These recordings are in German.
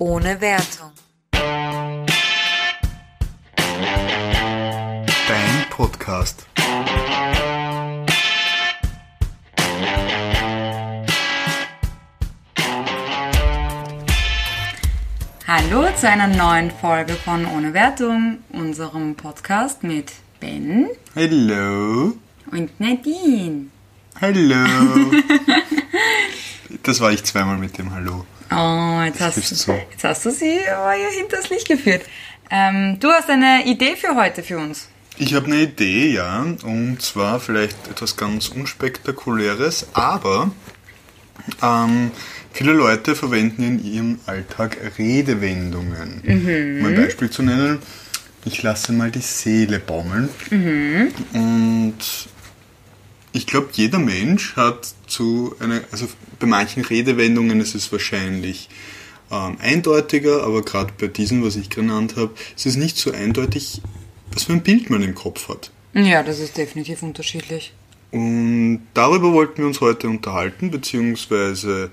Ohne Wertung. Dein Podcast. Hallo zu einer neuen Folge von Ohne Wertung, unserem Podcast mit Ben Hallo. und Nadine. Hallo. das war ich zweimal mit dem Hallo. Oh, jetzt hast, so. jetzt hast du sie aber hier hinters Licht geführt. Ähm, du hast eine Idee für heute für uns. Ich habe eine Idee, ja, und zwar vielleicht etwas ganz unspektakuläres, aber ähm, viele Leute verwenden in ihrem Alltag Redewendungen. Um ein Beispiel zu nennen, ich lasse mal die Seele baumeln. Und ich glaube, jeder Mensch hat zu einer, also bei manchen Redewendungen ist es wahrscheinlich ähm, eindeutiger, aber gerade bei diesem, was ich genannt habe, ist es nicht so eindeutig, was für ein Bild man im Kopf hat. Ja, das ist definitiv unterschiedlich. Und darüber wollten wir uns heute unterhalten, beziehungsweise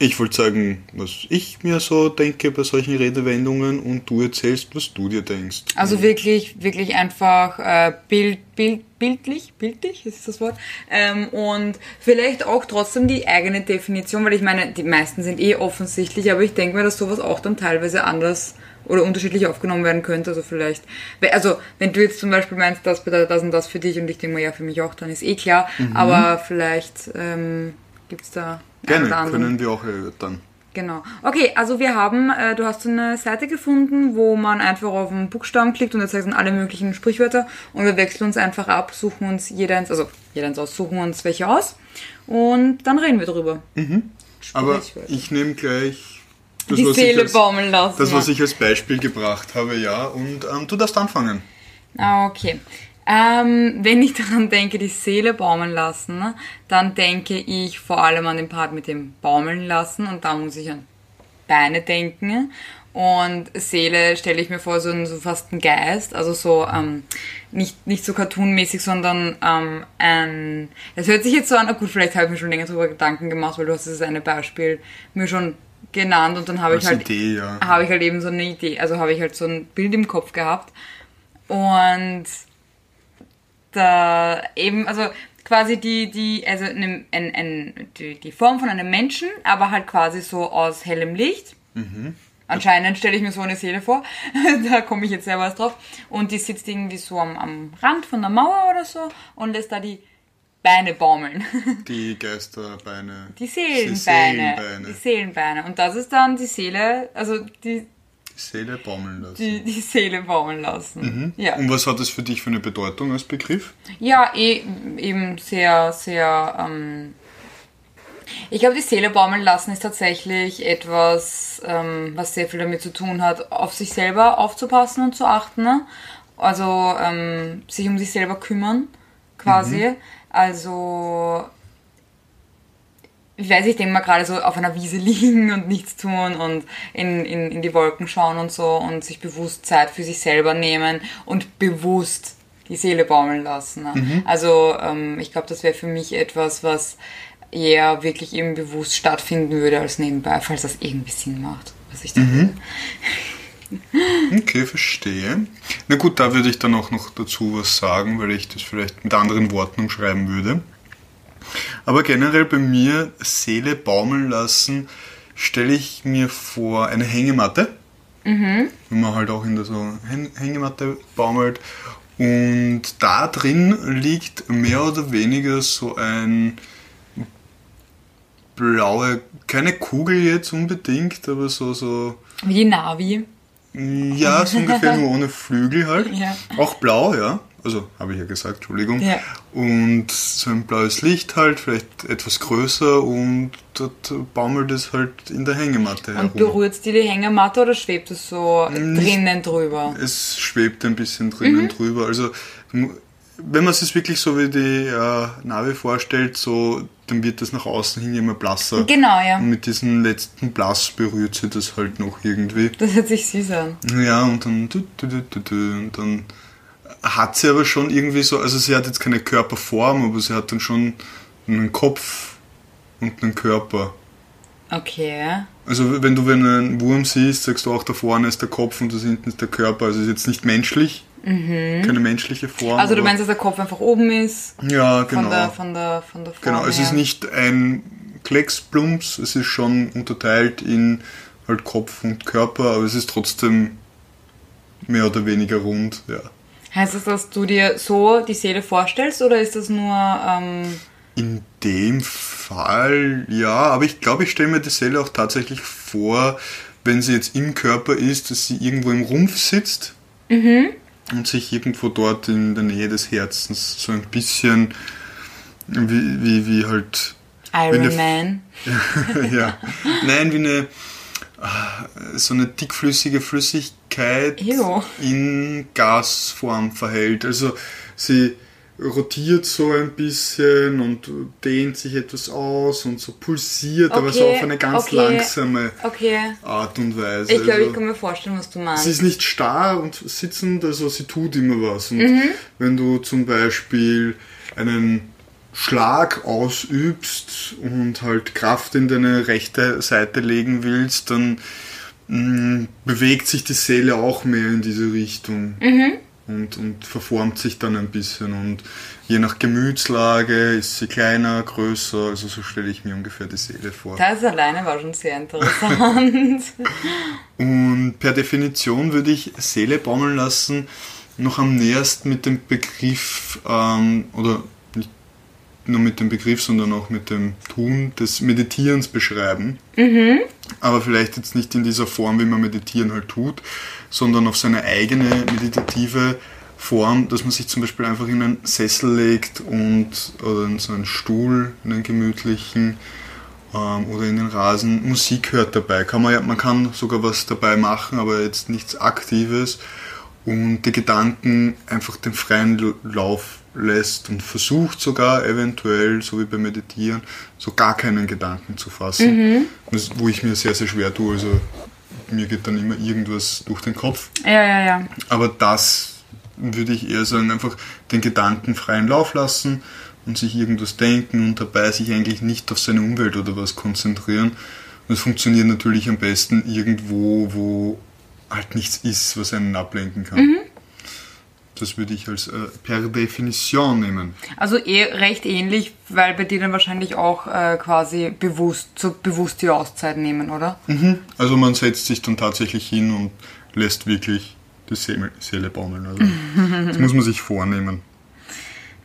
ich wollte sagen, was ich mir so denke bei solchen Redewendungen und du erzählst, was du dir denkst. Also wirklich, wirklich einfach äh, Bild, Bild, bildlich, bildlich ist das Wort. Ähm, und vielleicht auch trotzdem die eigene Definition, weil ich meine, die meisten sind eh offensichtlich, aber ich denke mir, dass sowas auch dann teilweise anders oder unterschiedlich aufgenommen werden könnte. Also vielleicht, also wenn du jetzt zum Beispiel meinst, das bedeutet das und das für dich und ich denke mir, ja, für mich auch, dann ist eh klar. Aber vielleicht ähm, gibt's da ein Gerne, anderen. können wir auch erörtern. Genau. Okay, also wir haben, äh, du hast so eine Seite gefunden, wo man einfach auf einen Buchstaben klickt und da zeigt dann alle möglichen Sprichwörter und wir wechseln uns einfach ab, suchen uns jeder ins, also jeder ins aus, suchen uns welche aus und dann reden wir drüber. Aber Sprichwörter. ich nehme gleich das, Die was Seele ich als, baumeln lassen. das, was ich als Beispiel gebracht habe, ja. Und ähm, du darfst anfangen. Ah, Okay. Ähm, wenn ich daran denke, die Seele baumeln lassen, ne, dann denke ich vor allem an den Part mit dem Baumeln lassen und da muss ich an Beine denken. Und Seele stelle ich mir vor, so, so fast ein Geist, also so ähm, nicht, nicht so cartoonmäßig, sondern ähm, ein. Das hört sich jetzt so an, na gut, vielleicht habe ich mir schon länger darüber Gedanken gemacht, weil du hast das eine Beispiel mir schon genannt und dann habe ich halt Idee, ja. habe ich halt eben so eine Idee, also habe ich halt so ein Bild im Kopf gehabt und da eben, also quasi die, die, also eine, ein, ein, die, die Form von einem Menschen, aber halt quasi so aus hellem Licht. Anscheinend stelle ich mir so eine Seele vor. da komme ich jetzt selber drauf. Und die sitzt irgendwie so am, am Rand von der Mauer oder so und lässt da die Beine baumeln. Die Geisterbeine. Die Seelenbeine. Die Seelenbeine. Seelenbeine. Und das ist dann die Seele, also die, Die Seele baumeln lassen. die, die Seele baumeln lassen. Ja. Und was hat das für dich für eine Bedeutung als Begriff? Ja, eh, eben sehr, sehr. Ähm, ich glaube, die Seele baumeln lassen ist tatsächlich etwas, ähm, was sehr viel damit zu tun hat, auf sich selber aufzupassen und zu achten. Ne? Also ähm, sich um sich selber kümmern, quasi. Also ich weiß, ich denke mal gerade so auf einer Wiese liegen und nichts tun und in, in, in die Wolken schauen und so und sich bewusst Zeit für sich selber nehmen und bewusst die Seele baumeln lassen. Ne? Also ähm, ich glaube, das wäre für mich etwas, was eher wirklich eben bewusst stattfinden würde als nebenbei, falls das irgendwie Sinn macht, was ich da Okay, verstehe. Na gut, da würde ich dann auch noch dazu was sagen, weil ich das vielleicht mit anderen Worten umschreiben würde. Aber generell bei mir Seele baumeln lassen, stelle ich mir vor eine Hängematte. Wenn man halt auch in der so Häng- Hängematte baumelt. Und da drin liegt mehr oder weniger so ein blaue, keine Kugel jetzt unbedingt, aber so, so Wie die Navi. ja, so ungefähr nur ohne Flügel halt. Ja. Auch blau, ja. Also habe ich ja gesagt, Entschuldigung. Ja. Und so ein blaues Licht halt, vielleicht etwas größer und dort baumelt es halt in der Hängematte Und herum. berührt die die Hängematte oder schwebt es so Nicht- drinnen drüber? Es schwebt ein bisschen drinnen Mhm. drüber. Also wenn man es sich wirklich so wie die äh, Navi vorstellt, so dann wird das nach außen hin immer blasser. Genau, ja. Und mit diesem letzten Blass berührt sie das halt noch irgendwie. Das hört sich süß an. Ja, und dann, und dann hat sie aber schon irgendwie so, also sie hat jetzt keine Körperform, aber sie hat dann schon einen Kopf und einen Körper. Okay. Also wenn du wenn einen Wurm siehst, sagst du auch, da vorne ist der Kopf und da hinten ist der Körper. Also ist jetzt nicht menschlich, keine menschliche Form. Mhm. Also du meinst, dass der Kopf einfach oben ist? Ja, genau. Von der, von der, von der Form Genau, es ist her. nicht ein Klecksplumps, es ist schon unterteilt in halt Kopf und Körper, aber es ist trotzdem mehr oder weniger rund, ja. Heißt das, dass du dir so die Seele vorstellst oder ist das nur... Ähm, In dem Fall, ja, aber ich glaube, ich stelle mir die Seele auch tatsächlich vor, wenn sie jetzt im Körper ist, dass sie irgendwo im Rumpf sitzt und sich irgendwo dort in der Nähe des Herzens so ein bisschen wie, wie, wie halt Iron der- Man? ja. Nein, wie eine ah, so eine dickflüssige Flüssigkeit Ew. in Gasform verhält. Also sie rotiert so ein bisschen und dehnt sich etwas aus und so pulsiert, aber so Okay, auf eine ganz okay. langsame Okay. Art und Weise. Ich glaube, also, ich kann mir vorstellen, was du meinst. Sie ist nicht starr und sitzend, also sie tut immer was. Und Mhm. wenn du zum Beispiel einen Schlag ausübst und halt Kraft in deine rechte Seite legen willst, dann mh, bewegt sich die Seele auch mehr in diese Richtung. Mhm. Und, und verformt sich dann ein bisschen. Und je nach Gemütslage ist sie kleiner, größer. Also so stelle ich mir ungefähr die Seele vor. Das alleine war schon sehr interessant. Und per Definition würde ich Seele baumeln lassen noch am nähersten mit dem Begriff, ähm, oder nur mit dem Begriff, sondern auch mit dem Tun des Meditierens beschreiben. Aber vielleicht jetzt nicht in dieser Form, wie man Meditieren halt tut, sondern auf seine eigene meditative Form, dass man sich zum Beispiel einfach in einen Sessel legt und oder in so einen Stuhl, in einen gemütlichen ähm, oder in den Rasen Musik hört dabei. Kann man, ja, man kann sogar was dabei machen, aber jetzt nichts Aktives und die Gedanken einfach den freien Lauf lässt und versucht sogar eventuell, so wie beim Meditieren, so gar keinen Gedanken zu fassen, das, wo ich mir sehr, sehr schwer tue. Also mir geht dann immer irgendwas durch den Kopf. ja, ja, ja. Aber das würde ich eher sagen, einfach den Gedanken freien Lauf lassen und sich irgendwas denken und dabei sich eigentlich nicht auf seine Umwelt oder was konzentrieren. Und das funktioniert natürlich am besten irgendwo, wo halt nichts ist, was einen ablenken kann. Das würde ich als äh, per Definition nehmen. Also eh recht ähnlich, weil bei dir dann wahrscheinlich auch äh, quasi bewusst, so bewusst die Auszeit nehmen, oder? Also man setzt sich dann tatsächlich hin und lässt wirklich die Seele, Seele baumeln. Also das muss man sich vornehmen.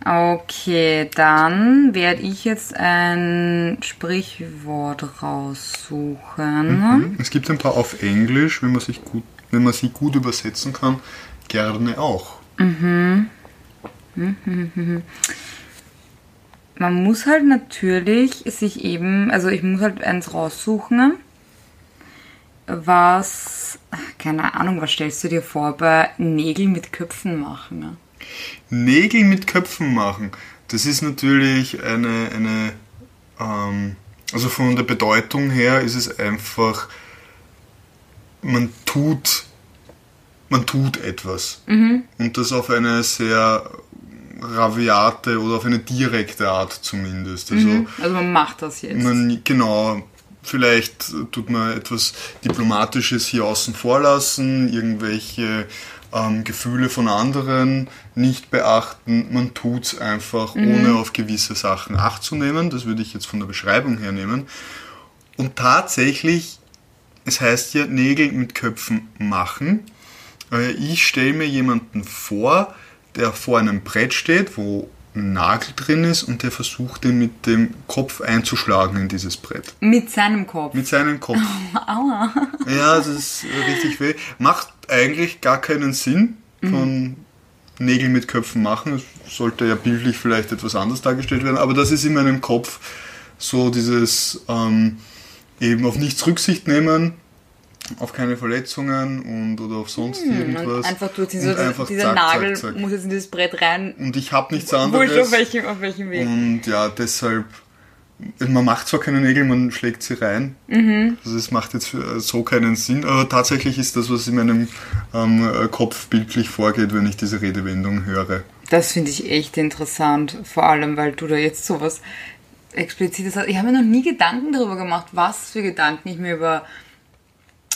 Okay, dann werde ich jetzt ein Sprichwort raussuchen. Es gibt ein paar auf Englisch, wenn man, sich gut, wenn man sie gut übersetzen kann, gerne auch. Man muss halt natürlich sich eben, also ich muss halt eins raussuchen, was, keine Ahnung, was stellst du dir vor bei Nägel mit Köpfen machen? Ne? Nägel mit Köpfen machen, das ist natürlich eine, eine ähm, also von der Bedeutung her ist es einfach, man tut, man tut etwas. Und das auf eine sehr raviate oder auf eine direkte Art zumindest. Also Also man macht das jetzt. Man, genau, vielleicht tut man etwas Diplomatisches hier außen vor lassen, irgendwelche ähm, Gefühle von anderen nicht beachten. Man tut's einfach, ohne auf gewisse Sachen Acht zu nehmen. Das würde ich jetzt von der Beschreibung her nehmen. Und tatsächlich, es heißt ja Nägel mit Köpfen machen. Äh, Ich stelle mir jemanden vor, der vor einem Brett steht, wo ein Nagel drin ist und der versucht, den mit dem Kopf einzuschlagen in dieses Brett. Mit seinem Kopf. Mit seinem Kopf. Aua. Ja, das ist richtig weh. Macht eigentlich gar keinen Sinn von Nägel mit Köpfen machen. Es sollte ja bildlich vielleicht etwas anders dargestellt werden, aber das ist in meinem Kopf so dieses ähm, eben auf nichts Rücksicht nehmen, auf keine Verletzungen und oder auf sonst irgendwas. Hm, Und einfach durch diese, Und einfach dieser zack, Nagel zack, zack. muss jetzt in dieses Brett rein. Und ich habe nichts Wurscht auf anderes. welchem, auf welchem Weg. Und ja, deshalb, man macht zwar keine Nägel, man schlägt sie rein. Mhm. Also es macht jetzt so keinen Sinn, aber tatsächlich ist das, was in meinem ähm, Kopf bildlich vorgeht, wenn ich diese Redewendung höre. Das finde ich echt interessant, vor allem weil du da jetzt sowas explizites hat. Ich habe mir noch nie Gedanken darüber gemacht, was für Gedanken ich mir über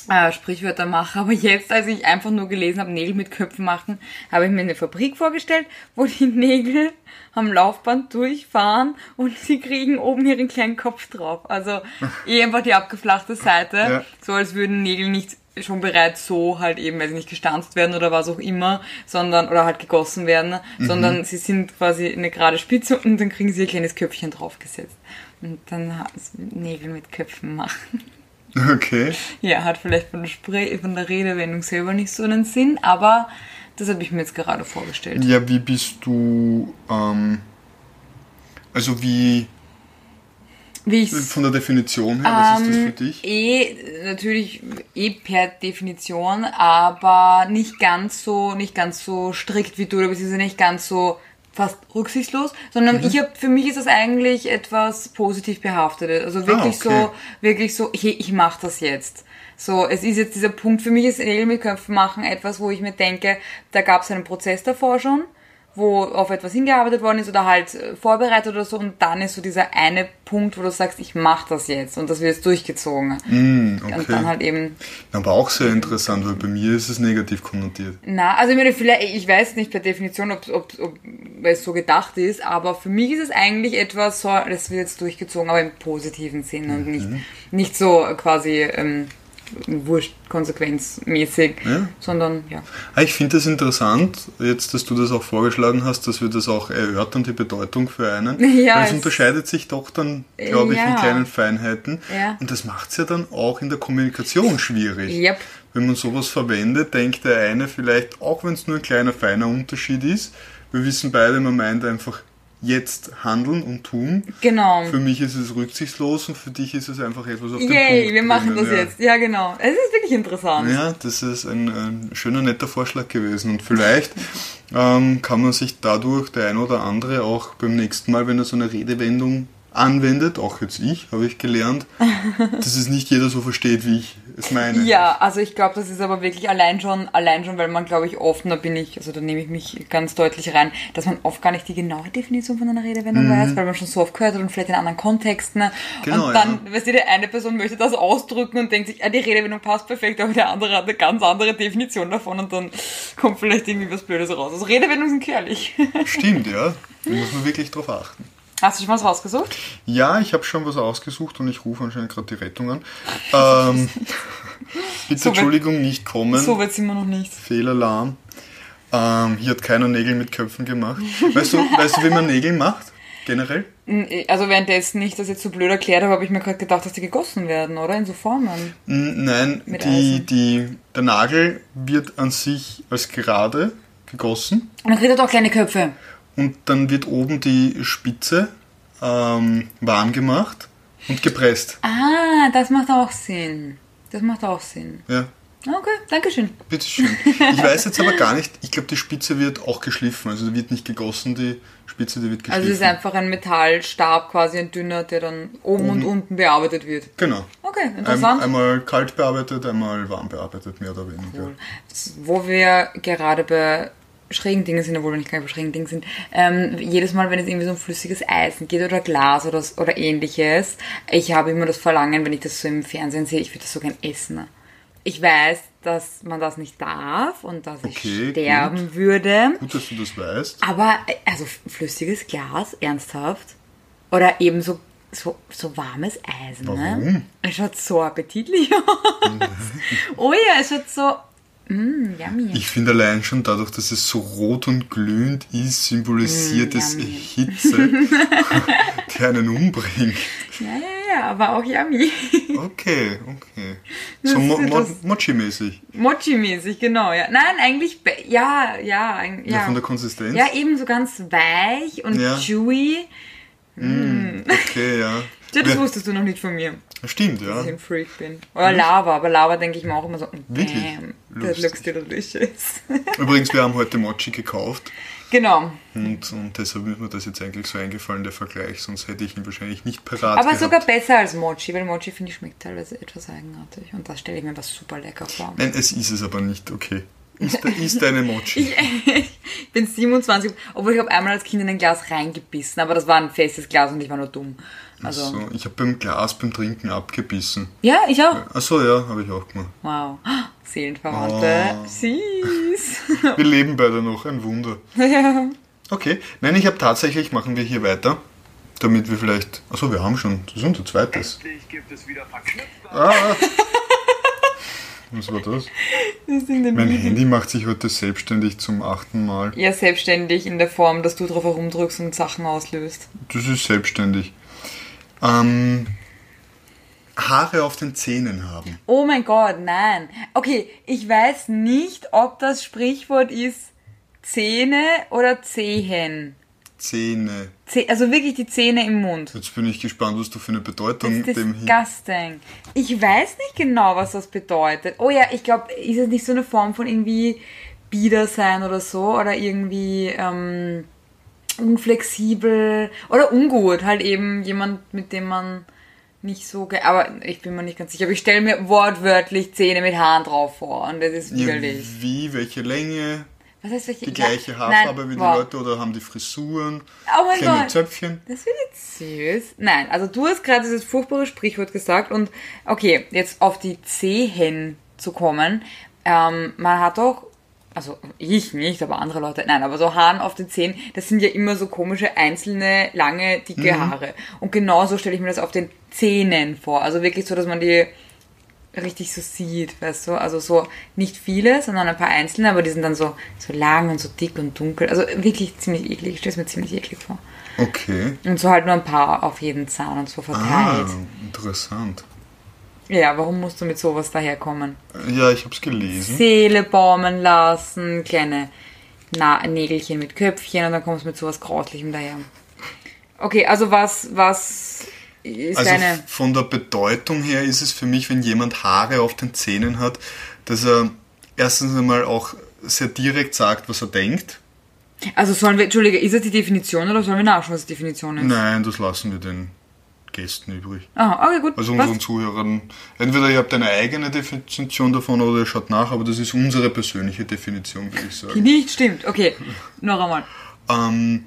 äh, Sprichwörter mache. Aber jetzt, als ich einfach nur gelesen habe, Nägel mit Köpfen machen, habe ich mir eine Fabrik vorgestellt, wo die Nägel am Laufband durchfahren und sie kriegen oben ihren kleinen Kopf drauf. Also eh einfach die abgeflachte Seite, Ja. so als würden Nägel nicht schon bereits so halt eben, weil sie nicht gestanzt werden oder was auch immer, sondern, oder halt gegossen werden, sondern sie sind quasi eine gerade Spitze und dann kriegen sie ihr kleines Köpfchen draufgesetzt. Und dann Nägel mit Köpfen machen. Okay. Ja, hat vielleicht von der, Spre von der Redewendung selber nicht so einen Sinn, aber das habe ich mir jetzt gerade vorgestellt. Ja, wie bist du, ähm, also wie, Wie von der Definition her, was ist das für Ähm, dich? Eh, natürlich eh per Definition, aber nicht ganz so, nicht ganz so strikt wie du, oder beziehungsweise nicht ganz so fast rücksichtslos, sondern Mhm. ich habe für mich ist das eigentlich etwas positiv behaftetes. Also wirklich Ah, okay. so, wirklich so, hey, ich mache das jetzt. So, es ist jetzt dieser Punkt, für mich ist Köpfen machen etwas, wo ich mir denke, da gab es einen Prozess davor schon, wo auf etwas hingearbeitet worden ist oder halt äh, vorbereitet oder so und dann ist so dieser eine Punkt, wo du sagst, ich mache das jetzt und das wird jetzt durchgezogen. Und okay. dann halt eben, Aber auch sehr interessant, weil bei mir ist es negativ konnotiert. na, also ich meine, vielleicht, ich weiß nicht per Definition, ob, ob, ob es so gedacht ist, aber für mich ist es eigentlich etwas so, das wird jetzt durchgezogen, aber im positiven Sinn und nicht, nicht so quasi ähm, wurscht, konsequenzmäßig, Ja. sondern ja. Ah, Ich finde das interessant, jetzt, dass du das auch vorgeschlagen hast, dass wir das auch erörtern, die Bedeutung für einen. Ja, weil es es- unterscheidet sich doch dann, glaube ich, in Ja. kleinen Feinheiten. Ja. Und das macht es ja dann auch in der Kommunikation schwierig. Yep. Wenn man sowas verwendet, denkt der eine vielleicht, auch wenn es nur ein kleiner feiner Unterschied ist, wir wissen beide, man meint einfach jetzt handeln und tun. Genau. Für mich ist es rücksichtslos und für dich ist es einfach etwas auf den Yay, Punkt wir machen das ja. jetzt. Ja, genau. Es ist wirklich interessant. Ja, das ist ein, ein schöner, netter Vorschlag gewesen. Und vielleicht ähm, kann man sich dadurch der ein oder andere auch beim nächsten Mal, wenn er so eine Redewendung anwendet, auch jetzt ich, habe ich gelernt, dass es nicht jeder so versteht, wie ich es meine. Ja, also ich glaube, das ist aber wirklich allein schon, allein schon, weil man, glaube ich, oft, da bin ich, also da nehme ich mich ganz deutlich rein, dass man oft gar nicht die genaue Definition von einer Redewendung weiß, weil man schon so oft gehört hat und vielleicht in anderen Kontexten. Mhm. Genau, und dann, weißt du, die eine Person möchte das ausdrücken und denkt sich, ah, die Redewendung passt perfekt, aber der andere hat eine ganz andere Definition davon und dann kommt vielleicht irgendwie was Blödes raus. Also Redewendungen sind gefährlich. Stimmt, ja. Da muss man wirklich drauf achten. Hast du schon was rausgesucht? Ja, ich habe schon was ausgesucht und ich rufe anscheinend gerade die Rettung an. Ähm, bitte So Entschuldigung, nicht kommen. So weit sind wir noch nicht. Fehlalarm. Ähm, hier hat keiner Nägel mit Köpfen gemacht. Weißt du, weißt du, wie man Nägel macht? Generell? Also währenddessen ich das jetzt so blöd erklärt habe, habe ich mir gerade gedacht, dass die gegossen werden, oder? In so Formen. Nein, die, die, der Nagel wird an sich als gerade gegossen Und dann kriegt er doch kleine Köpfe. Und dann wird oben die Spitze ähm, warm gemacht und gepresst. Ah, das macht auch Sinn. Das macht auch Sinn. Ja, Okay, Dankeschön. bitteschön. Ich weiß jetzt aber gar nicht, ich glaube, die Spitze wird auch geschliffen. Also die wird nicht gegossen, die Spitze, die wird geschliffen. Also es ist einfach ein Metallstab, quasi ein dünner, der dann oben und unten bearbeitet wird. Genau. Okay, Ein, interessant. einmal kalt bearbeitet, einmal warm bearbeitet, mehr oder weniger. Wo wir gerade bei schrägen Dingen sind, obwohl wir nicht bei schrägen Dingen sind, ähm, jedes Mal, wenn es irgendwie so um flüssiges Eisen geht oder Glas oder, oder ähnliches, ich habe immer das Verlangen, wenn ich das so im Fernsehen sehe, ich würde das so gern essen. Ich weiß, dass man das nicht darf und dass Okay, ich sterben würde. Gut, dass du das weißt. Aber, äh, also flüssiges Glas, ernsthaft? Oder eben so, so, so warmes Eisen, ne? Warum? Es schaut so appetitlich aus. oh ja, es schaut so, mm, yummy. Ich finde allein schon dadurch, dass es so rot und glühend ist, symbolisiert Mm, es. Hitze, die einen umbringt. Ja, ja, ja, aber auch yummy. Okay, okay. Das So mo mo Mochi-mäßig. Mochi-mäßig, genau, ja. Nein, eigentlich, ja, ja, Ja. ja. von der Konsistenz? Ja, eben so ganz weich und Ja. chewy. Okay, ja. Ja, das wusstest du noch nicht von mir. Stimmt, ja. dass ich ein Freak bin. Oder Lava, aber Lava denke ich mir auch immer so, Wirklich? damn, Lustig. looks delicious. Übrigens, wir haben heute Mochi gekauft genau. und, und deshalb ist mir das jetzt eigentlich so eingefallen, der Vergleich, sonst hätte ich ihn wahrscheinlich nicht parat Aber gehabt. sogar besser als Mochi, weil Mochi finde ich schmeckt teilweise etwas eigenartig. Und das stelle ich mir was super lecker vor. Nein, es ist es aber nicht, okay. Ist, ist ein Emoji. Ich bin 27, obwohl ich habe einmal als Kind in ein Glas reingebissen, aber das war ein festes Glas und ich war nur dumm. Also, so, ich habe beim Glas beim Trinken abgebissen. ja, ich auch. Achso, ja, habe ich auch gemacht. Wow. Seelenverwandte. Oh. Süß. Wir leben beide noch, ein Wunder. Okay, nein, ich habe tatsächlich, machen wir hier weiter, damit wir vielleicht, achso, wir haben schon, das ist unser zweites. Endlich gibt es wieder verknüpfte Ah. Was war das? Das Mein Lieben. Handy macht sich heute selbstständig zum achten Mal. Ja, selbstständig in der Form, dass du drauf herumdrückst und Sachen auslöst. Das ist selbstständig. Ähm, Haare auf den Zähnen haben. Oh mein Gott, nein. Okay, ich weiß nicht, ob das Sprichwort ist Zähne oder Zehen. Zähne. Zeh also wirklich die Zähne im Mund. Jetzt bin ich gespannt, was du für eine Bedeutung Das ist dem disgusting. Ich weiß nicht genau, was das bedeutet. Oh ja, ich glaube, ist es nicht so eine Form von irgendwie bieder sein oder so? Oder irgendwie ähm, unflexibel oder ungut. Halt eben jemand, mit dem man nicht so... Aber ich bin mir nicht ganz sicher. Aber ich stelle mir wortwörtlich Zähne mit Haaren drauf vor. Und das ist Ja, widerlich. wie, welche Länge, Was heißt welche? die gleiche Haarfarbe nein, wie die wow. Leute oder haben die Frisuren, Oh mein kleine Gott. Zöpfchen? Das wird jetzt süß. Nein, also du hast gerade dieses furchtbare Sprichwort gesagt und okay, jetzt auf die Zehen zu kommen. Ähm, man hat doch, also ich nicht, aber andere Leute, nein, aber so Haaren auf den Zehen, das sind ja immer so komische, einzelne, lange, dicke Mhm. Haare. Und genauso stelle ich mir das auf den Zähnen vor. Also wirklich so, dass man die richtig so sieht, weißt du? Also so nicht viele, sondern ein paar einzelne, aber die sind dann so, so lang und so dick und dunkel. Also wirklich ziemlich eklig. Ich stelle es mir ziemlich eklig vor. Okay. Und so halt nur ein paar auf jeden Zahn und so Ah, verteilt. interessant. Ja, warum musst du mit sowas daherkommen? Ja, ich habe es gelesen. Seele baumen lassen, kleine Na Nägelchen mit Köpfchen und dann kommst du mit sowas Grauslichem daher. Okay, also was, was ist Also deine... von der Bedeutung her ist es für mich, wenn jemand Haare auf den Zähnen hat, dass er erstens einmal auch sehr direkt sagt, was er denkt. Also sollen wir, Entschuldige, ist das die Definition oder sollen wir nachschauen, was die Definition ist? Nein, das lassen wir den Gästen übrig. Aha, okay, gut. Also unseren Zuhörern. Entweder ihr habt eine eigene Definition davon oder ihr schaut nach, aber das ist unsere persönliche Definition, würde ich Die sagen. nicht stimmt. Okay, noch einmal. Ähm,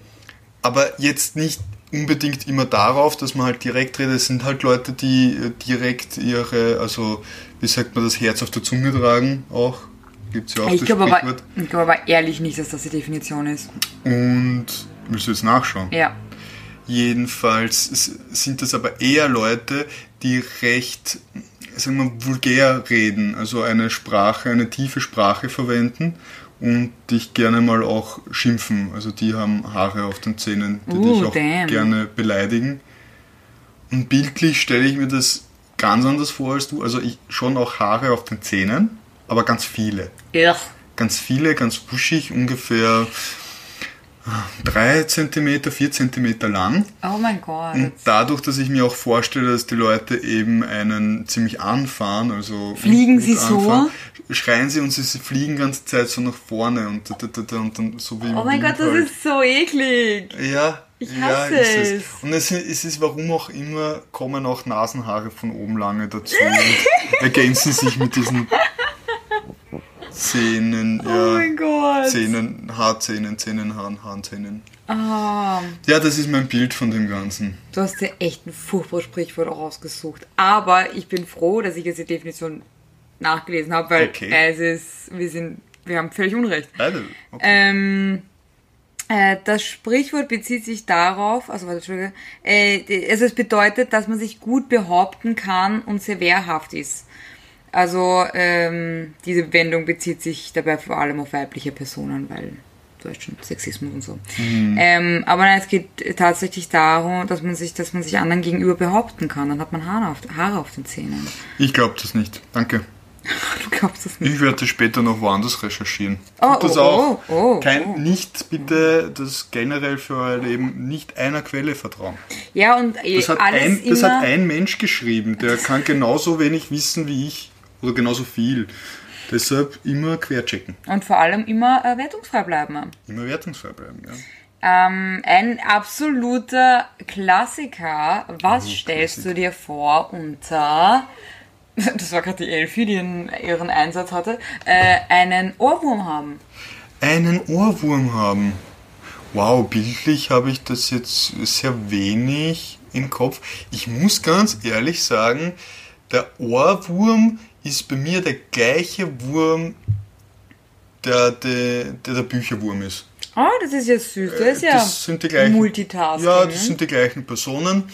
aber jetzt nicht unbedingt immer darauf, dass man halt direkt redet. Es sind halt Leute, die äh, direkt ihre, also wie sagt man, das Herz auf der Zunge tragen auch. Gibt es ja auch Ich glaube aber, glaube aber ehrlich nicht, dass das die Definition ist. Und müsst ihr jetzt nachschauen. Ja. Jedenfalls sind das aber eher Leute, die recht, sagen wir, vulgär reden, also eine Sprache, eine tiefe Sprache verwenden und dich gerne mal auch schimpfen. Also die haben Haare auf den Zähnen, die Uh, dich auch damn. gerne beleidigen. Und bildlich stelle ich mir das ganz anders vor als du. Also ich schon auch Haare auf den Zähnen, aber ganz viele. Ugh. Ganz viele, ganz buschig, ungefähr 3 cm, 4 cm lang. Oh mein Gott. Und dadurch, dass ich mir auch vorstelle, dass die Leute eben einen ziemlich anfahren, also Fliegen sie so? anfahren, schreien sie und sie, sie fliegen die ganze Zeit so nach vorne und, da, da, da, da, und dann so wie Oh mein Gott, Wind das halt. ist so eklig. Ja, Ich ja, hasse ist es. es. Und es, ist- es ist, warum auch immer, kommen auch Nasenhaare von oben lange dazu und ergänzen sich mit diesen Zähnen, Oh ja, mein Gott. Zähnen, Haarzähnen, Zähnenhaaren, Haarenzähnen. Ah, Ja, das ist mein Bild von dem Ganzen. du hast dir echt ein furchtbares Sprichwort auch ausgesucht. Aber ich bin froh, dass ich jetzt die Definition nachgelesen habe, weil Okay. es ist, wir sind, wir haben völlig Unrecht. Beide. Okay. Ähm, äh, das Sprichwort bezieht sich darauf, also warte, Entschuldige, äh, also es bedeutet, dass man sich gut behaupten kann und sehr wehrhaft ist. Also ähm, diese Wendung bezieht sich dabei vor allem auf weibliche Personen, weil du weißt schon, Sexismus und so. Ähm, aber nein, es geht tatsächlich darum, dass man sich, dass man sich anderen gegenüber behaupten kann. Dann hat man Haare auf, Haare auf den Zähnen. Ich glaube das nicht. Danke. Du glaubst das nicht. Ich werde das später noch woanders recherchieren. Oh, Tut das oh, auch. oh, oh, Kein. Nicht bitte das generell für euer Leben nicht einer Quelle vertrauen. Ja, und äh, Das hat, alles ein, das hat ein Mensch geschrieben, der kann genauso wenig wissen wie ich oder genauso viel. Deshalb immer querchecken. und vor allem immer äh, wertungsfrei bleiben. Immer wertungsfrei bleiben. Ja. Ähm, ein absoluter Klassiker. Was Oh, stellst Klassiker. du dir vor unter das war gerade die Elfie, die ihren, ihren Einsatz hatte, äh, einen Ohrwurm haben. Einen Ohrwurm haben. Wow, bildlich habe ich das jetzt sehr wenig im Kopf. Ich muss ganz ehrlich sagen, der Ohrwurm ist bei mir der gleiche Wurm, der der, der, der Bücherwurm ist. Oh, das ist ja süß. Das ist ja das sind die gleichen, Multitasking. Ja, ne? das sind die gleichen Personen.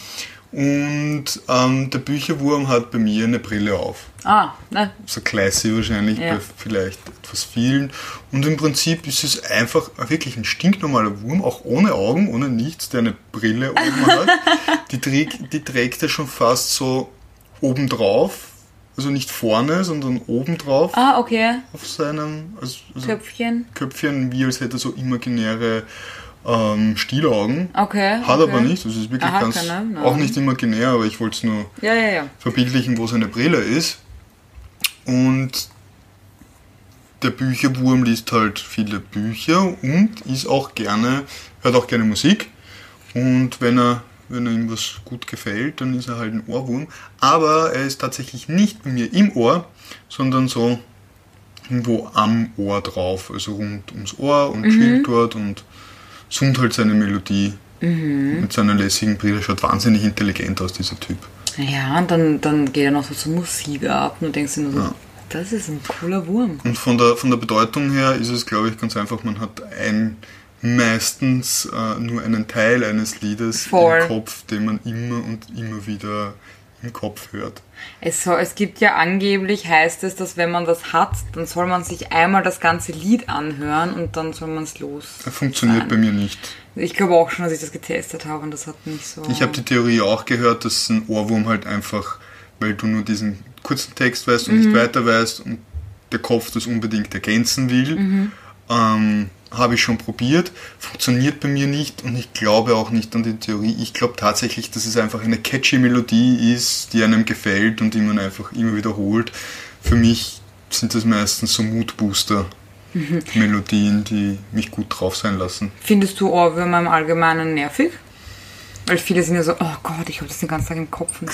Und ähm, der Bücherwurm hat bei mir eine Brille auf. ah, na, So classy wahrscheinlich Ja. bei vielleicht etwas vielen. Und im Prinzip ist es einfach wirklich ein stinknormaler Wurm, auch ohne Augen, ohne nichts, der eine Brille oben hat. Die trägt, die trägt er schon fast so obendrauf. Also nicht vorne, sondern obendrauf ah, okay. auf seinem also, also Köpfchen. Köpfchen, wie als hätte er so imaginäre ähm, Stielaugen. Okay. Hat okay. aber nicht, das ist wirklich Aha, ganz, keine, auch nicht imaginär, aber ich wollte es nur Ja, ja, ja. verbildlichen, wo seine Brille ist. Und der Bücherwurm liest halt viele Bücher und ist auch gerne, hört auch gerne Musik. Und wenn er, wenn er ihm was gut gefällt, dann ist er halt ein Ohrwurm. Aber er ist tatsächlich nicht bei mir im Ohr, sondern so irgendwo am Ohr drauf, also rund ums Ohr und chillt dort und summt halt seine Melodie mit seiner lässigen Brille. Schaut wahnsinnig intelligent aus, dieser Typ. Ja, und dann, dann geht er noch so zur Musik ab und denkst dir nur so, Ja. das ist ein cooler Wurm. Und von der, von der Bedeutung her ist es, glaube ich, ganz einfach, man hat ein, meistens äh, nur einen Teil eines Liedes Voll. im Kopf, den man immer und immer wieder im Kopf hört. Es, soll, es gibt ja angeblich, heißt es, dass wenn man das hat, dann soll man sich einmal das ganze Lied anhören und dann soll man es los. Das funktioniert Nein. bei mir nicht. Ich glaube auch schon, dass ich das getestet habe und das hat nicht so. Ich habe die Theorie auch gehört, dass ein Ohrwurm halt einfach, weil du nur diesen kurzen Text weißt und nicht weiter weißt und der Kopf das unbedingt ergänzen will, ähm, habe ich schon probiert, funktioniert bei mir nicht und ich glaube auch nicht an die Theorie. Ich glaube tatsächlich, dass es einfach eine catchy Melodie ist, die einem gefällt und die man einfach immer wiederholt. Für mich sind das meistens so Moodbooster-Melodien, die mich gut drauf sein lassen. Findest du Ohrwürmer im Allgemeinen nervig? Weil viele sind ja so, oh Gott, ich habe das den ganzen Tag im Kopf. Und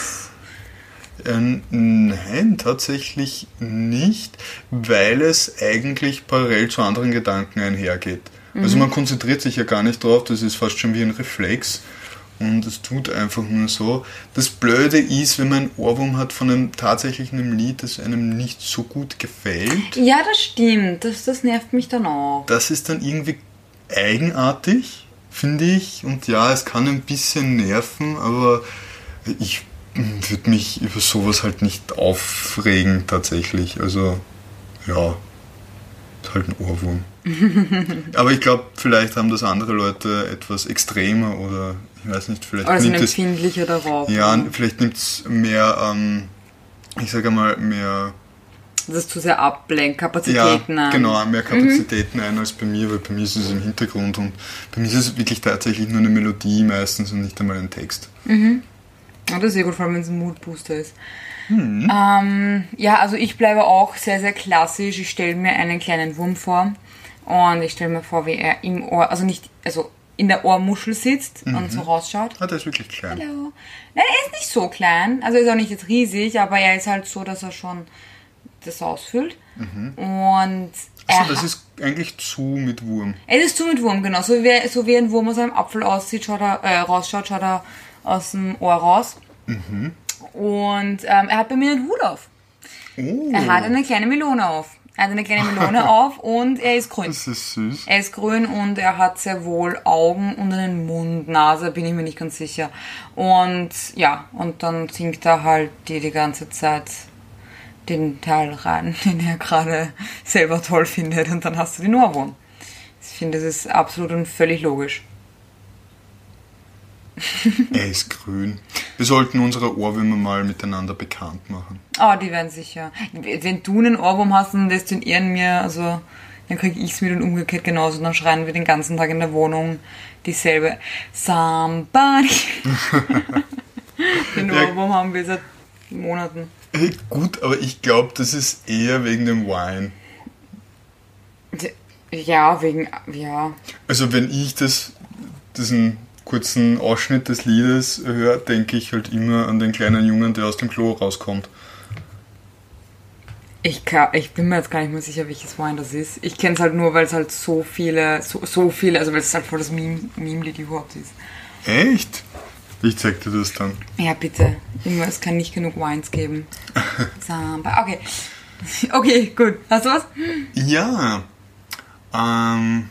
nein, tatsächlich nicht, weil es eigentlich parallel zu anderen Gedanken einhergeht. Also man konzentriert sich ja gar nicht drauf, das ist fast schon wie ein Reflex und es tut einfach nur so. Das Blöde ist, wenn man einen Ohrwurm hat von einem tatsächlich einem Lied, das einem nicht so gut gefällt, Ja, das stimmt. Das, das nervt mich dann auch. das ist dann irgendwie eigenartig, finde ich. Und ja, es kann ein bisschen nerven, aber ich würde mich über sowas halt nicht aufregen tatsächlich. Also ja, ist halt ein Ohrwurm. aber ich glaube, vielleicht haben das andere Leute etwas extremer oder ich weiß nicht, vielleicht sind nimmt es empfindlicher darauf. ja, vielleicht nimmt es mehr, ähm, ich sage mal, mehr Das ist zu sehr ablenkt, ja, Kapazitäten an. genau, mehr Kapazitäten ein als bei mir, weil bei mir ist es im Hintergrund und bei mir ist es wirklich tatsächlich nur eine Melodie meistens und nicht einmal ein Text. Ja, das ist sehr gut, vor allem wenn es ein Moodbooster ist. Ähm, ja, also ich bleibe auch sehr, sehr klassisch. Ich stelle mir einen kleinen Wurm vor und ich stelle mir vor, wie er im Ohr, also nicht, also in der Ohrmuschel sitzt und so rausschaut. Ah, der ist wirklich klein. Hallo. Nein, er ist nicht so klein. Also er ist auch nicht jetzt riesig, aber er ist halt so, dass er schon das ausfüllt. Und er, Also das ist eigentlich zu mit Wurm. es ist zu mit Wurm, genau. So wie, so wie ein Wurm aus einem Apfel aussieht, schaut er, äh, rausschaut, schaut er aus dem Ohr raus. Und ähm, er hat bei mir einen Hut auf. Oh, Er hat eine kleine Melone auf. Er hat eine kleine Melone auf und er ist grün. das ist süß. Er ist grün und er hat sehr wohl Augen und einen Mund, Nase, bin ich mir nicht ganz sicher. Und ja, und dann singt er halt die die ganze Zeit den Teil rein, den er gerade selber toll findet und dann hast du den Ohrwurm. Ich finde, das ist absolut und völlig logisch. Er ist grün. Wir sollten unsere Ohrwürmer mal miteinander bekannt machen. Ah, die werden sicher. Wenn du einen Ohrwurm hast, dann lässt du ihn ehren mir, also dann krieg ich's mit und umgekehrt genauso. Dann schreien wir den ganzen Tag in der Wohnung dieselbe Somebody. den Ja. Ohrwurm haben wir seit Monaten. Hey, gut, aber ich glaube, das ist eher wegen dem Wine. Ja, wegen, ja. Also wenn ich das, diesen kurzen Ausschnitt des Liedes höre, denke ich halt immer an den kleinen Jungen, der aus dem Klo rauskommt. Ich, kann, ich bin mir jetzt gar nicht mehr sicher, welches Wein das ist. Ich kenne es halt nur, weil es halt so viele, so, so viele, also weil es halt voll das Meme, Meme-Lied überhaupt ist. Echt? Ich zeig dir das dann. Ja, bitte. Es kann nicht genug Wines geben. Okay. Okay, gut. Hast du was? Ja. Ähm,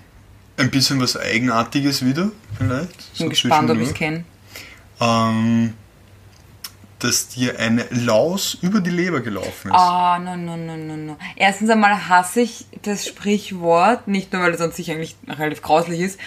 ein bisschen was Eigenartiges wieder, vielleicht. Ich bin gespannt, ob ich es kenne. Ähm, dass dir eine Laus über die Leber gelaufen ist. Ah, no, no, no, no, no. Erstens einmal hasse ich das Sprichwort, nicht nur, weil es an sich eigentlich relativ grauslich ist,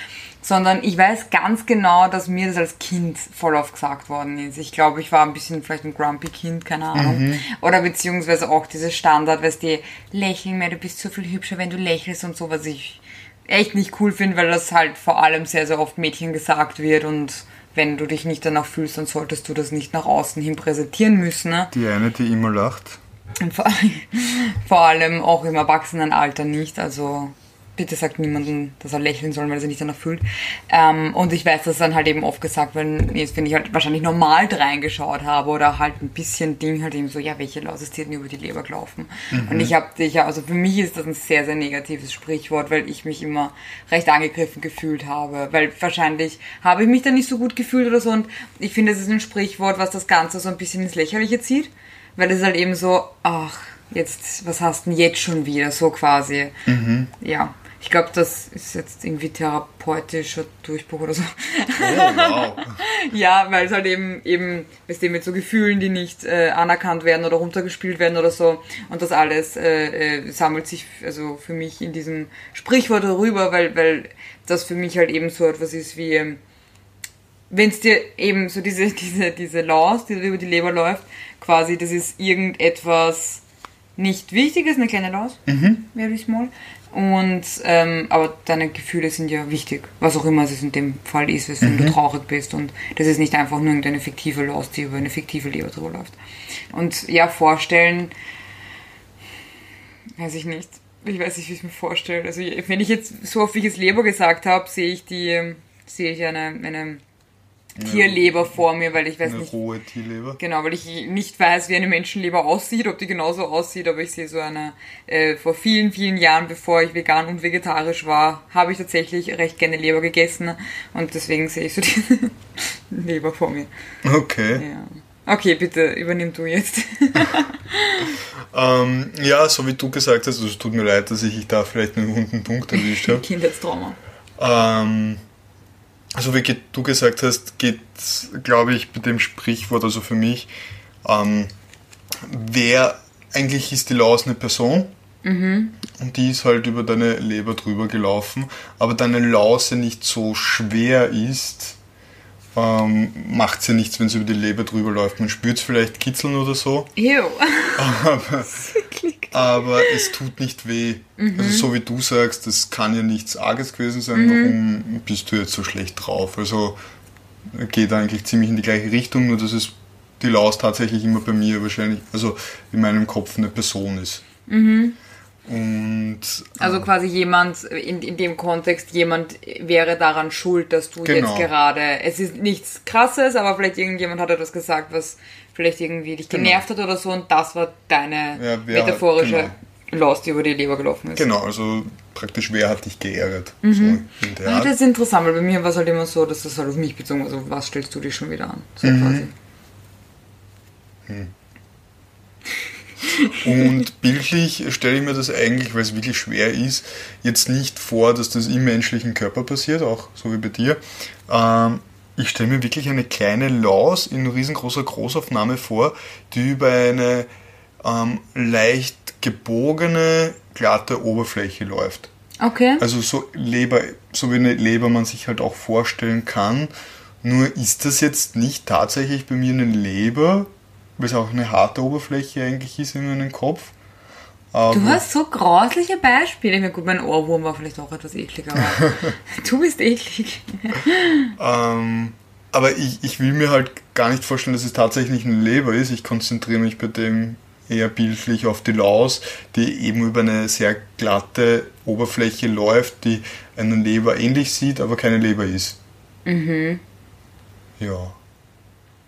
sondern ich weiß ganz genau, dass mir das als Kind voll oft gesagt worden ist. Ich glaube, ich war ein bisschen vielleicht ein grumpy Kind, keine Ahnung. Oder beziehungsweise auch dieses Standard, weißt du, lächeln mehr, du bist so viel hübscher, wenn du lächelst und so, was ich echt nicht cool finde, weil das halt vor allem sehr, sehr oft Mädchen gesagt wird und wenn du dich nicht danach fühlst, dann solltest du das nicht nach außen hin präsentieren müssen. Ne? Die eine, die immer lacht. Vor, vor allem auch im Erwachsenenalter nicht. Also bitte sagt niemandem, dass er lächeln soll, weil er sich nicht danach fühlt. Ähm, und ich weiß das dann halt eben oft gesagt, wenn, jetzt, wenn ich halt wahrscheinlich normal reingeschaut habe oder halt ein bisschen Ding halt eben so, ja, welche Laus ist dir denn über die Leber gelaufen? Und ich habe dich, also für mich ist das ein sehr, sehr negatives Sprichwort, weil ich mich immer recht angegriffen gefühlt habe, weil wahrscheinlich habe ich mich dann nicht so gut gefühlt oder so und ich finde, es ist ein Sprichwort, was das Ganze so ein bisschen ins Lächerliche zieht, weil es halt eben so, ach, jetzt, was hast du denn jetzt schon wieder, so quasi. Ja, ich glaube, das ist jetzt irgendwie therapeutischer Durchbruch oder so. Oh, wow. ja, weil es halt eben, eben, weißt du, mit so Gefühlen, die nicht äh, anerkannt werden oder runtergespielt werden oder so. Und das alles äh, äh, sammelt sich also für mich in diesem Sprichwort darüber, weil, weil das für mich halt eben so etwas ist wie, ähm, wenn es dir eben so diese, diese, diese Laws, die über die Leber läuft, quasi, das ist irgendetwas nicht Wichtiges, eine kleine Laus, very small. Und, ähm, aber deine Gefühle sind ja wichtig, was auch immer es in dem Fall ist, weswegen du traurig bist. Und das ist nicht einfach nur irgendeine fiktive Laus, die über eine fiktive Leber drüber läuft. Und ja, vorstellen, weiß ich nicht. Ich weiß nicht, wie ich es mir vorstelle. Also wenn ich jetzt so oft wie ich es Leber gesagt habe, sehe ich die, ähm, sehe ich eine, eine Tierleber vor mir, weil ich weiß Eine nicht, rohe Tierleber. Genau, weil ich nicht weiß, wie eine Menschenleber aussieht, ob die genauso aussieht, aber ich sehe so eine, äh, vor vielen, vielen Jahren, bevor ich vegan und vegetarisch war, habe ich tatsächlich recht gerne Leber gegessen und deswegen sehe ich so diese Leber vor mir. Okay. Ja. Okay, bitte übernimm du jetzt. Ähm, ja, so wie du gesagt hast, also es tut mir leid, dass ich da vielleicht einen wunden Punkt erwischt habe. Kindheitstrauma. Ähm, also wie du gesagt hast, geht, glaube ich, bei dem Sprichwort, also für mich, ähm, wer eigentlich ist die Laus eine Person und die ist halt über deine Leber drüber gelaufen, aber deine Laus ja nicht so schwer ist, ähm, macht es ja nichts, wenn es über die Leber drüber läuft. Man spürt es vielleicht kitzeln oder so, Ew. aber, aber es tut nicht weh. Also so wie du sagst, das kann ja nichts Arges gewesen sein. Warum bist du jetzt so schlecht drauf? Also geht eigentlich ziemlich in die gleiche Richtung, nur dass es die Laus tatsächlich immer bei mir wahrscheinlich, also in meinem Kopf eine Person ist. Und Also quasi jemand, in, in dem Kontext, jemand wäre daran schuld, dass du Genau. jetzt gerade, es ist nichts krasses, aber vielleicht irgendjemand hat etwas gesagt, was vielleicht irgendwie dich genervt hat oder so und das war deine Genau. Ja, wer- metaphorische genau. Lost, die über die Leber gelaufen ist. genau, also praktisch wer hat dich geärgert? So in der Ah, das ist interessant, weil bei mir war es halt immer so, dass das halt auf mich bezogen war. Also, was stellst du dich schon wieder an? So Mhm. quasi. Und bildlich stelle ich mir das eigentlich, weil es wirklich schwer ist, jetzt nicht vor, dass das im menschlichen Körper passiert, auch so wie bei dir. Ähm, ich stelle mir wirklich eine kleine Laus in riesengroßer Großaufnahme vor, die über eine ähm, leicht gebogene, glatte Oberfläche läuft. Okay. Also so Leber, so wie eine Leber man sich halt auch vorstellen kann. Nur ist das jetzt nicht tatsächlich bei mir eine Leber, weil es auch eine harte Oberfläche eigentlich ist in meinem Kopf. Aber Du hast so grausliche Beispiele. Ich meine, gut, mein Ohrwurm war vielleicht auch etwas eklig, aber du bist eklig. Ähm, aber ich, ich will mir halt gar nicht vorstellen, dass es tatsächlich eine Leber ist. Ich konzentriere mich bei dem eher bildlich auf die Laus, die eben über eine sehr glatte Oberfläche läuft, die einer Leber ähnlich sieht, aber keine Leber ist. Mhm. Ja.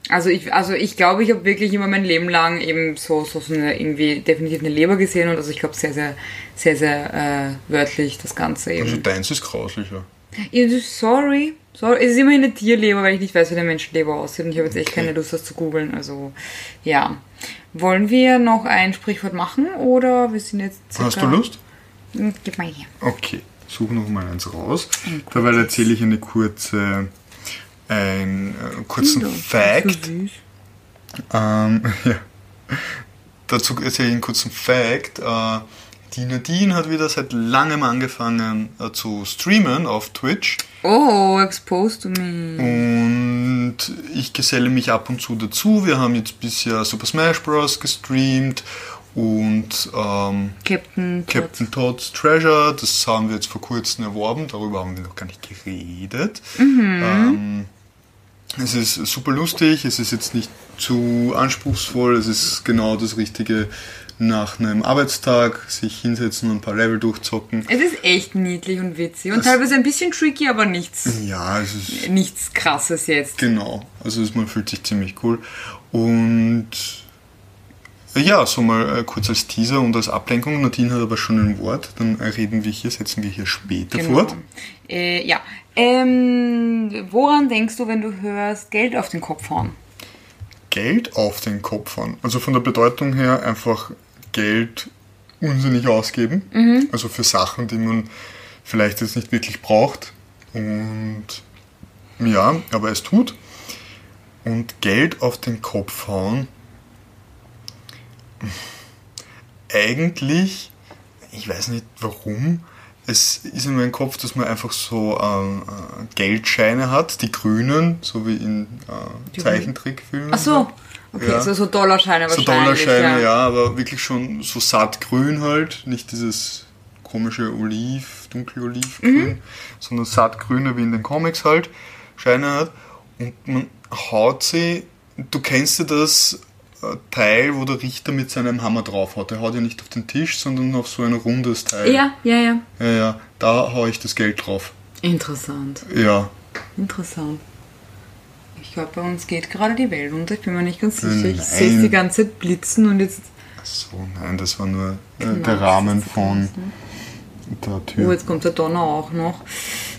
Also ich, also ich glaube, ich habe wirklich immer mein Leben lang eben so, so, so eine, irgendwie definitiv eine Leber gesehen und also ich glaube sehr, sehr, sehr, sehr äh, wörtlich das Ganze eben. Also deins ist grauslicher. Ja, sorry. sorry. Es ist immerhin eine Tierleber, weil ich nicht weiß, wie der Menschenleber aussieht und ich habe jetzt echt Okay. keine Lust, das zu googeln. Also, ja. Wollen wir noch ein Sprichwort machen oder wir sind jetzt. Hast du Lust? Hm, Gib mal her. Okay, suche noch mal eins raus. Dabei erzähle ich eine kurze, einen äh, kurzen Fact. So süß. Ähm, ja. Dazu erzähle ich einen kurzen Fact. Äh, die Nadine hat wieder seit langem angefangen äh, zu streamen auf Twitch. Oh, exposed to me. Und ich geselle mich ab und zu dazu. Wir haben jetzt bisher Super Smash Bros. gestreamt und ähm, Captain. Captain Todd's Treasure. Das haben wir jetzt vor kurzem erworben. Darüber haben wir noch gar nicht geredet. Mhm. Ähm, es ist super lustig. Es ist jetzt nicht zu anspruchsvoll. Es ist genau das Richtige nach einem Arbeitstag. Sich hinsetzen und ein paar Level durchzocken. Es ist echt niedlich und witzig und Das- teilweise ein bisschen tricky, aber nichts, Ja, es ist nichts krasses jetzt. Genau, also man fühlt sich ziemlich cool. Und ja, so mal äh, kurz als Teaser und als Ablenkung. Nadine hat aber schon ein Wort, dann reden wir hier, setzen wir hier später fort. Äh, ja. Ähm, woran denkst du, wenn du hörst Geld auf den Kopf hauen? Geld auf den Kopf hauen. Also von der Bedeutung her einfach Geld unsinnig ausgeben. Also für Sachen, die man vielleicht jetzt nicht wirklich braucht. Und ja, aber es tut. Und Geld auf den Kopf hauen. Eigentlich, ich weiß nicht warum, es ist in meinem Kopf, dass man einfach so ähm, äh, Geldscheine hat, die grünen, so wie in äh, Zeichentrickfilmen. Ach so. Okay, Ja. so, so Dollarscheine So wahrscheinlich. Dollarscheine, ja. ja. aber wirklich schon so sattgrün halt, nicht dieses komische Oliv, dunkelolivgrün, Mhm. sondern sattgrüne wie in den Comics halt, Scheine hat. Und man haut sie, du kennst ja das Teil, wo der Richter mit seinem Hammer drauf haut. Der haut ja nicht auf den Tisch, sondern auf so ein rundes Teil. Ja, ja, ja. Ja, ja, da hau ich das Geld drauf. Interessant. Ja, Interessant. Ich glaube, bei uns geht gerade die Welt unter. Ich bin mir nicht ganz sicher. Ich sehe es die ganze Zeit blitzen und jetzt. so, nein, das war nur äh, der Rahmen das ist der Oh, jetzt kommt der Donner auch noch.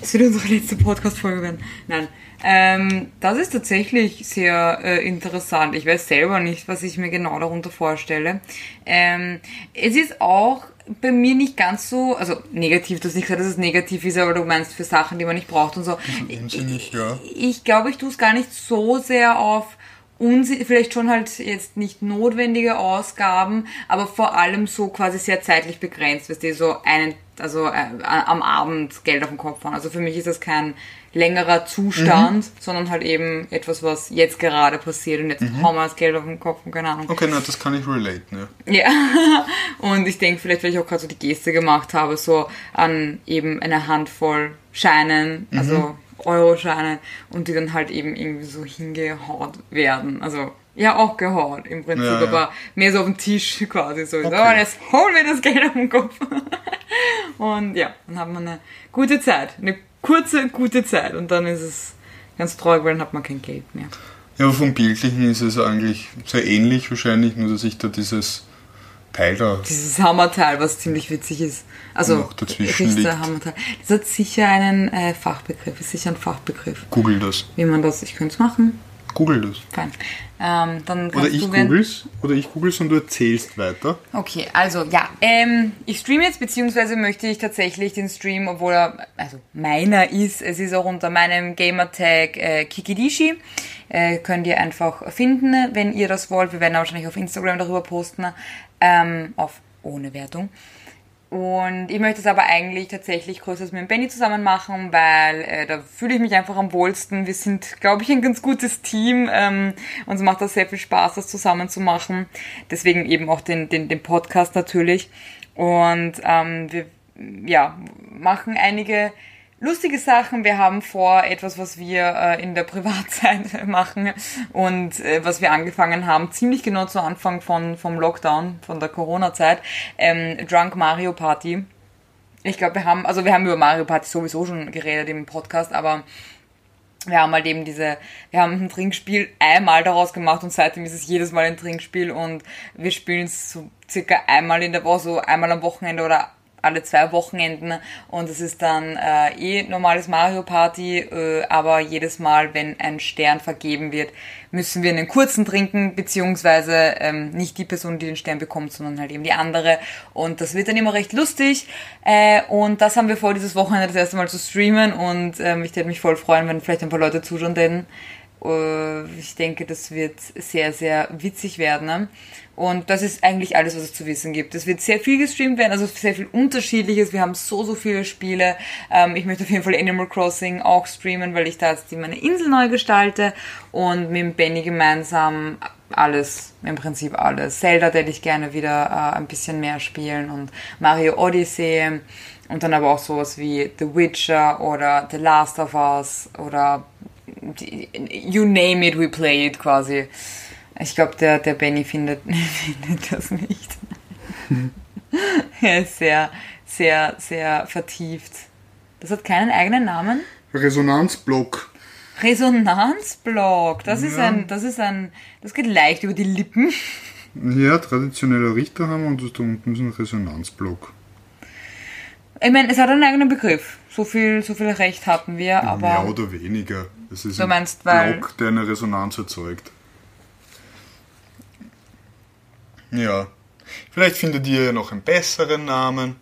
Das wird unsere letzte Podcast-Folge werden. Nein. Ähm, das ist tatsächlich sehr äh, interessant. Ich weiß selber nicht, was ich mir genau darunter vorstelle. Ähm, es ist auch bei mir nicht ganz so, also negativ, du hast nicht gesagt, dass es negativ ist, aber du meinst für Sachen, die man nicht braucht und so. Unsinnig, ja. Ich glaube, ich tue es gar nicht so sehr auf vielleicht schon halt jetzt nicht notwendige Ausgaben, aber vor allem so quasi sehr zeitlich begrenzt, weißt du, so einen, also äh, am Abend Geld auf den Kopf hauen. Also für mich ist das kein längerer Zustand, sondern halt eben etwas, was jetzt gerade passiert und jetzt hauen wir das Geld auf den Kopf und keine Ahnung. Okay, na, das kann ich relaten, ja. Ja, und ich denke vielleicht, weil ich auch gerade so die Geste gemacht habe, so an eben eine Handvoll Scheinen, Mhm. also Euroscheine, und die dann halt eben irgendwie so hingehaut werden. Also, ja, auch gehaut im Prinzip, Ja, ja. aber mehr so auf den Tisch quasi. So, Okay. so jetzt holen wir das Geld auf den Kopf. und ja, dann hat man eine gute Zeit, eine kurze, gute Zeit. Und dann ist es ganz traurig, weil dann hat man kein Geld mehr. Ja, vom Bildlichen ist es eigentlich sehr ähnlich wahrscheinlich, nur dass ich da dieses Teil da. Dieses Hammerteil, was ziemlich witzig ist. Also, Noch dazwischen liegt. Hammerteil. Das hat sicher einen äh, Fachbegriff, ist sicher ein Fachbegriff. Google das. Wie man das, ich könnte es machen, Google das. fein. Ähm, dann Oder ich googles, oder ich googles und du erzählst weiter. Okay, also ja, ähm, ich streame jetzt, beziehungsweise möchte ich tatsächlich den Stream, obwohl er, also meiner ist, es ist auch unter meinem Gamertag äh, Kikidishi, äh, könnt ihr einfach finden, wenn ihr das wollt. Wir werden wahrscheinlich auf Instagram darüber posten, ähm, auf ohne Wertung. Und ich möchte es aber eigentlich tatsächlich größeres mit dem Benny zusammen machen, weil äh, da fühle ich mich einfach am wohlsten. Wir sind, glaube ich, ein ganz gutes Team. Ähm, uns macht das sehr viel Spaß, das zusammen zu machen. Deswegen eben auch den, den, den Podcast natürlich. Und ähm, wir ja, machen einige lustige Sachen. Wir haben vor, etwas, was wir äh, in der Privatzeit machen und äh, was wir angefangen haben, ziemlich genau zu Anfang von, vom Lockdown, von der Corona-Zeit, ähm, Drunk Mario Party. Ich glaube, wir haben, also wir haben über Mario Party sowieso schon geredet im Podcast, aber wir haben halt eben diese, wir haben ein Trinkspiel einmal daraus gemacht und seitdem ist es jedes Mal ein Trinkspiel und wir spielen es so circa einmal in der Woche, so einmal am Wochenende oder alle zwei Wochenenden und es ist dann äh, eh normales Mario Party, äh, aber jedes Mal, wenn ein Stern vergeben wird, müssen wir einen kurzen trinken, beziehungsweise ähm, nicht die Person, die den Stern bekommt, sondern halt eben die andere und das wird dann immer recht lustig äh, und das haben wir vor, dieses Wochenende das erste Mal zu streamen und ähm, ich würde mich voll freuen, wenn vielleicht ein paar Leute zuschauen, denn ich denke, das wird sehr, sehr witzig werden. Und das ist eigentlich alles, was es zu wissen gibt. Es wird sehr viel gestreamt werden, also sehr viel Unterschiedliches. Wir haben so, so viele Spiele. Ähm, ich möchte auf jeden Fall Animal Crossing auch streamen, weil ich da jetzt meine Insel neu gestalte und mit Benny gemeinsam alles, im Prinzip alles. Zelda hätte ich gerne wieder äh, ein bisschen mehr spielen und Mario Odyssey und dann aber auch sowas wie The Witcher oder The Last of Us oder you name it, we play it quasi. Ich glaube, der, der Benny findet, findet das nicht. er ist sehr, sehr, sehr vertieft. Das hat keinen eigenen Namen. Resonanzblock. Resonanzblock. Das ist Ja. ein, das ist ein, das geht leicht über die Lippen. Ja, traditioneller Richter haben und da unten ist ein Resonanzblock. Ich meine, es hat einen eigenen Begriff. So viel, so viel Recht hatten wir, aber. Mehr oder weniger. Es ist Du ein meinst, weil- Block, der eine Resonanz erzeugt. Ja. Vielleicht findet ihr noch einen besseren Namen.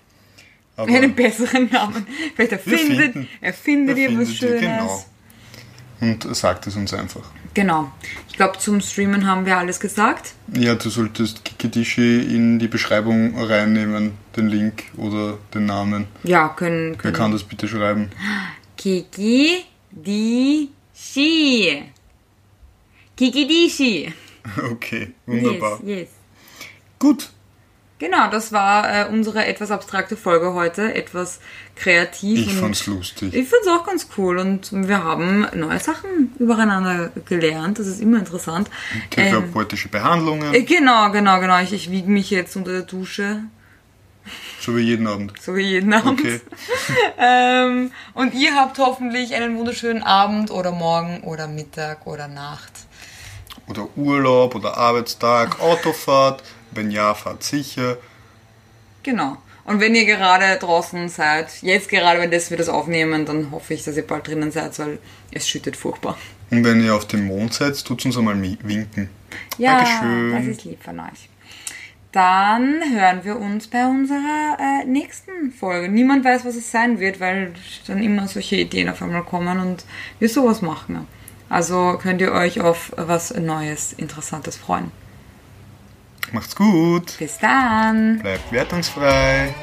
Aber einen besseren Namen. Vielleicht erfindet, finden- erfindet ihr was ihr, Schönes. Genau. Und sagt es uns einfach. Genau. Ich glaube, zum Streamen haben wir alles gesagt. Ja, du solltest Kikidishi in die Beschreibung reinnehmen, den Link oder den Namen. Ja, können. Wer können. kann das bitte schreiben? Kiki di Shi. Kiki di Shi. Okay, wunderbar. Yes, yes. Gut, Genau, das war äh, unsere etwas abstrakte Folge heute, etwas kreativ. ich fand's lustig. Ich fand's auch ganz cool und wir haben neue Sachen übereinander gelernt. Das ist immer interessant. Therapeutische Behandlungen, äh, genau, genau, genau. Ich, ich wiege mich jetzt unter der Dusche, so wie jeden Abend. so wie jeden Abend. Okay. Ähm, und ihr habt hoffentlich einen wunderschönen Abend oder Morgen oder Mittag oder Nacht. Oder Urlaub oder Arbeitstag, Autofahrt. Wenn ja, fahrt sicher. Genau. Und wenn ihr gerade draußen seid, jetzt gerade, wenn das wir das aufnehmen, dann hoffe ich, dass ihr bald drinnen seid, weil es schüttet furchtbar. Und wenn ihr auf dem Mond seid, tut uns einmal winken. Ja, Dankeschön. das ist lieb von euch. Dann hören wir uns bei unserer äh, nächsten Folge. Niemand weiß, was es sein wird, weil dann immer solche Ideen auf einmal kommen und wir sowas machen. Also könnt ihr euch auf was Neues, Interessantes freuen. Macht's gut. Bis dann! Bleibt wertungsfrei.